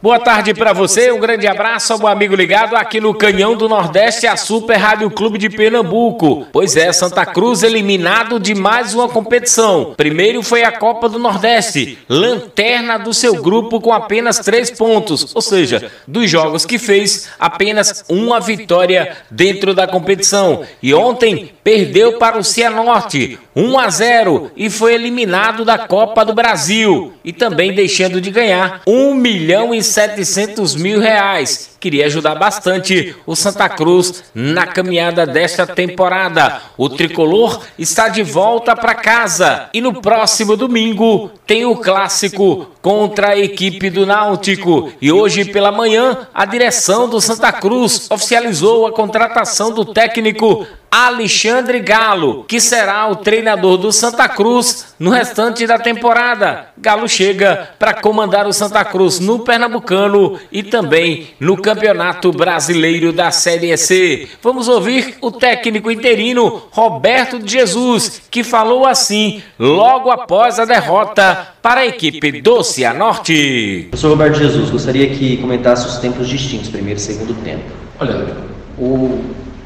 Boa tarde para você, um grande abraço ao meu amigo ligado aqui no Canhão do Nordeste, a Super Rádio Clube de Pernambuco. Pois é, Santa Cruz eliminado de mais uma competição. Primeiro foi a Copa do Nordeste, lanterna do seu grupo com apenas três pontos, ou seja, dos jogos que fez, apenas uma vitória dentro da competição. E ontem perdeu para o Cianorte, 1 a 0 e foi eliminado da Copa do Brasil e também deixando de ganhar 1 milhão e 700 mil reais. Queria ajudar bastante o Santa Cruz na caminhada desta temporada. O tricolor está de volta para casa e no próximo domingo tem o clássico contra a equipe do Náutico. E hoje pela manhã, a direção do Santa Cruz oficializou a contratação do técnico Alexandre Galo, que será o treinador do Santa Cruz no restante da temporada. Galo chega para comandar o Santa Cruz no Pernambucano e também no Campeonato Brasileiro da Série C. Vamos ouvir o técnico interino Roberto de Jesus, que falou assim logo após a derrota para a equipe do Cianorte. Eu sou Roberto Jesus, gostaria que comentasse os tempos distintos, primeiro e segundo tempo. Olha, o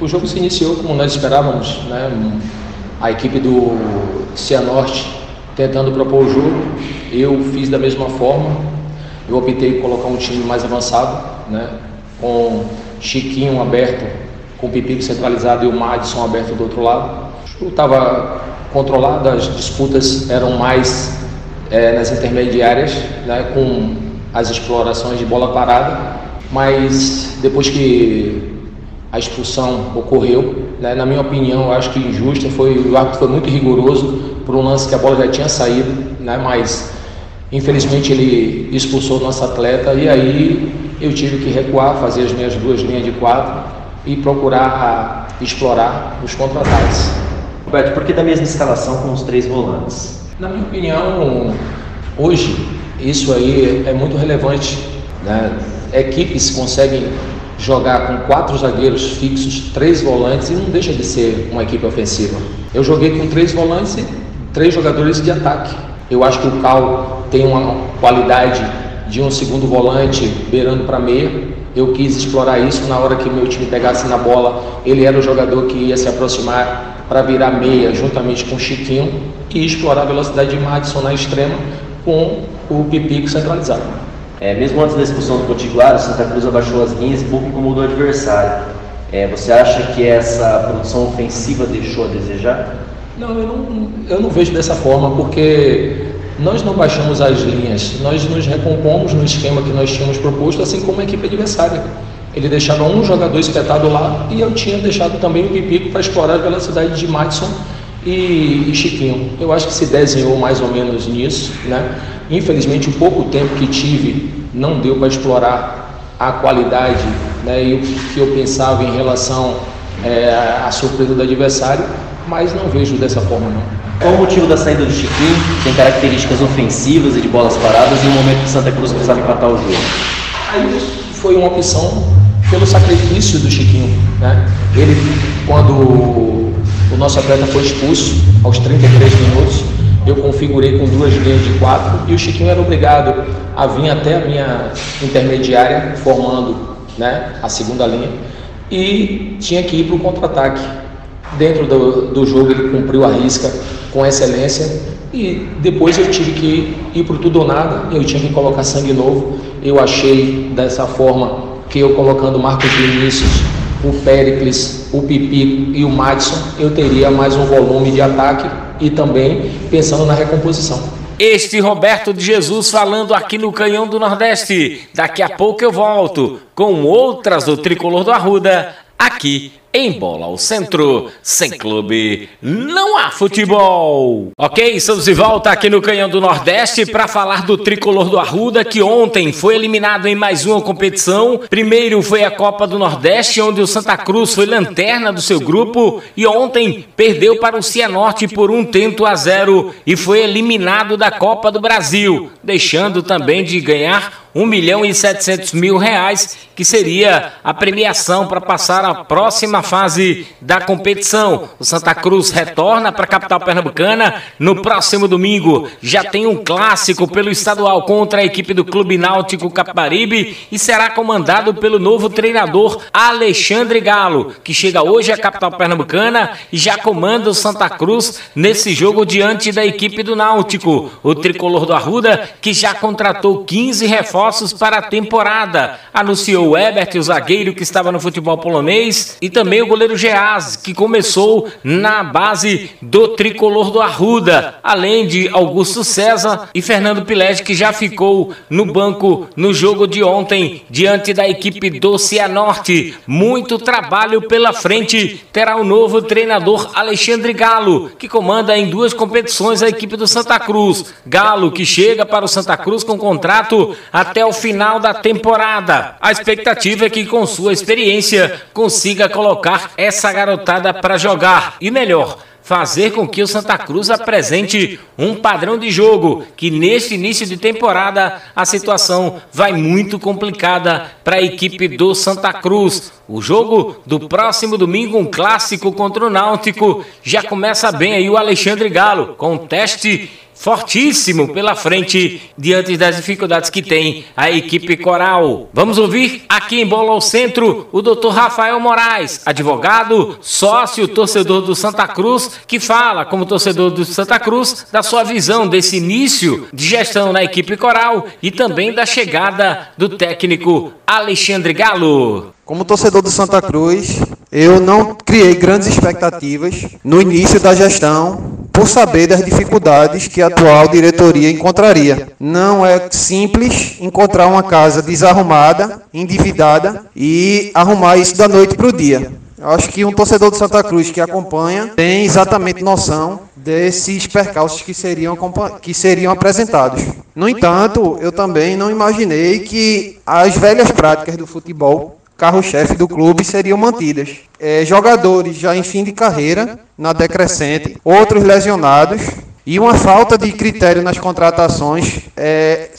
o jogo se iniciou como nós esperávamos, né? a equipe do Cianorte tentando propor o jogo. Eu fiz da mesma forma. Eu optei por colocar um time mais avançado, né? com Chiquinho aberto, com o Pipico centralizado e o Madison aberto do outro lado. O estava controlado, as disputas eram mais é, nas intermediárias, né? com as explorações de bola parada. Mas depois que a expulsão ocorreu. Né? Na minha opinião, eu acho que injusta, foi, o árbitro foi muito rigoroso por um lance que a bola já tinha saído, né? mas infelizmente ele expulsou nosso atleta e aí eu tive que recuar, fazer as minhas duas linhas de quatro e procurar explorar os contra-ataques. Roberto, por que da mesma escalação com os três volantes? Na minha opinião, hoje isso aí é muito relevante. Né? Equipes conseguem jogar com quatro zagueiros fixos, três volantes e não deixa de ser uma equipe ofensiva. Eu joguei com três volantes e três jogadores de ataque. Eu acho que o Cal tem uma qualidade de um segundo volante beirando para meia. Eu quis explorar isso na hora que meu time pegasse na bola. Ele era o jogador que ia se aproximar para virar meia juntamente com o Chiquinho e explorar a velocidade de Madison na extrema com o Pipico centralizado. É, mesmo antes da expulsão do Potiguar, o Santa Cruz abaixou as linhas e pouco incomodou o adversário. É, você acha que essa produção ofensiva deixou a desejar? Não eu, não, eu não vejo dessa forma, porque nós não baixamos as linhas, nós nos recompomos no esquema que nós tínhamos proposto, assim como a equipe adversária. Ele deixava um jogador espetado lá e eu tinha deixado também o Pipico para explorar a velocidade de Madison e, e Chiquinho. Eu acho que se desenhou mais ou menos nisso, né? Infelizmente, o pouco tempo que tive não deu para explorar a qualidade né, e o que eu pensava em relação é, à surpresa do adversário, mas não vejo dessa forma não. Qual o motivo da saída do Chiquinho? Tem características ofensivas e de bolas paradas em um momento que Santa Cruz precisava empatar o jogo. Aí foi uma opção pelo sacrifício do Chiquinho. Né? Ele, quando o nosso atleta foi expulso aos 33 minutos, eu configurei com duas linhas de quatro e o Chiquinho era obrigado a vir até a minha intermediária, formando né, a segunda linha, e tinha que ir para o contra-ataque. Dentro do, do jogo ele cumpriu a risca com excelência e depois eu tive que ir para tudo ou nada, eu tinha que colocar sangue novo. Eu achei dessa forma que eu colocando Marcos Vinícius, o Péricles, o Pipico e o Madison, eu teria mais um volume de ataque e também pensando na recomposição. Este Roberto de Jesus falando aqui no Canhão do Nordeste. Daqui a pouco eu volto com outras do Tricolor do Arruda aqui em Bola ao Centro. Sem clube, não há futebol. Ok, estamos de volta aqui no Canhão do Nordeste para falar do tricolor do Arruda, que ontem foi eliminado em mais uma competição. Primeiro foi a Copa do Nordeste, onde o Santa Cruz foi lanterna do seu grupo e ontem perdeu para o Cianorte por um tento a zero e foi eliminado da Copa do Brasil, deixando também de ganhar 1 milhão e 700 mil reais, que seria a premiação para passar a próxima fase da competição. O Santa Cruz retorna para a capital pernambucana no próximo domingo. Já tem um clássico pelo estadual contra a equipe do Clube Náutico Caparibe e será comandado pelo novo treinador Alexandre Galo, que chega hoje à capital pernambucana e já comanda o Santa Cruz nesse jogo diante da equipe do Náutico. O tricolor do Arruda, que já contratou 15 reforços para a temporada, anunciou o Ebert, o zagueiro que estava no futebol polonês, e também o goleiro Geaz, que começou na base do tricolor do Arruda, além de Augusto César e Fernando Pilete, que já ficou no banco no jogo de ontem diante da equipe do Cianorte. Muito trabalho pela frente. Terá o novo treinador Alexandre Galo, que comanda em duas competições a equipe do Santa Cruz. Galo que chega para o Santa Cruz com contrato até o final da temporada. A expectativa é que com sua experiência consiga colocar essa garotada para jogar e melhor fazer com que o Santa Cruz apresente um padrão de jogo que neste início de temporada a situação vai muito complicada para a equipe do Santa Cruz. O jogo do próximo domingo, um clássico contra o Náutico, já começa bem aí o Alexandre Galo com um teste fortíssimo pela frente diante das dificuldades que tem a equipe coral. Vamos ouvir aqui em Bola ao Centro o Dr. Rafael Moraes, advogado, sócio, torcedor do Santa Cruz, que fala como torcedor do Santa Cruz da sua visão desse início de gestão na equipe coral e também da chegada do técnico Alexandre Galo. Como torcedor do Santa Cruz, eu não criei grandes expectativas no início da gestão por saber das dificuldades que a atual diretoria encontraria. Não é simples encontrar uma casa desarrumada, endividada e arrumar isso da noite para o dia. Acho que um torcedor do Santa Cruz que acompanha tem exatamente noção desses percalços que seriam, que seriam apresentados. No entanto, eu também não imaginei que as velhas práticas do futebol carro-chefe do clube seriam mantidas. É, jogadores já em fim de carreira, na decrescente, outros lesionados e uma falta de critério nas contratações é,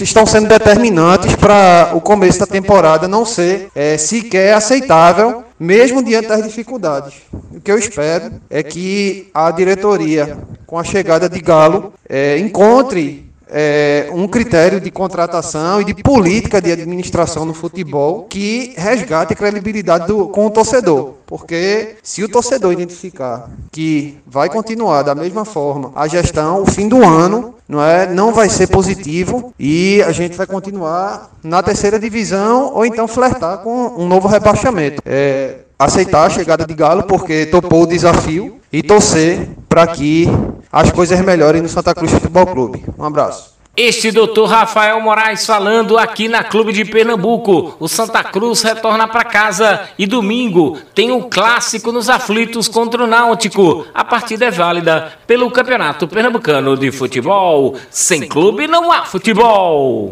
estão sendo determinantes para o começo da temporada não ser é, sequer aceitável, mesmo diante das dificuldades. O que eu espero é que a diretoria, com a chegada de Galo, é, encontre é, um critério de contratação e de política de administração no futebol que resgate a credibilidade do, com o torcedor. Porque se o torcedor identificar que vai continuar da mesma forma a gestão, o fim do ano não, é, não vai ser positivo e a gente vai continuar na terceira divisão ou então flertar com um novo rebaixamento. É, aceitar a chegada de Galo porque topou o desafio e torcer para que as coisas melhorem no Santa Cruz Futebol Clube. Um abraço. Este doutor Rafael Moraes falando aqui na Clube de Pernambuco. O Santa Cruz retorna para casa e domingo tem um clássico nos aflitos contra o Náutico. A partida é válida pelo Campeonato Pernambucano de Futebol. Sem clube não há futebol.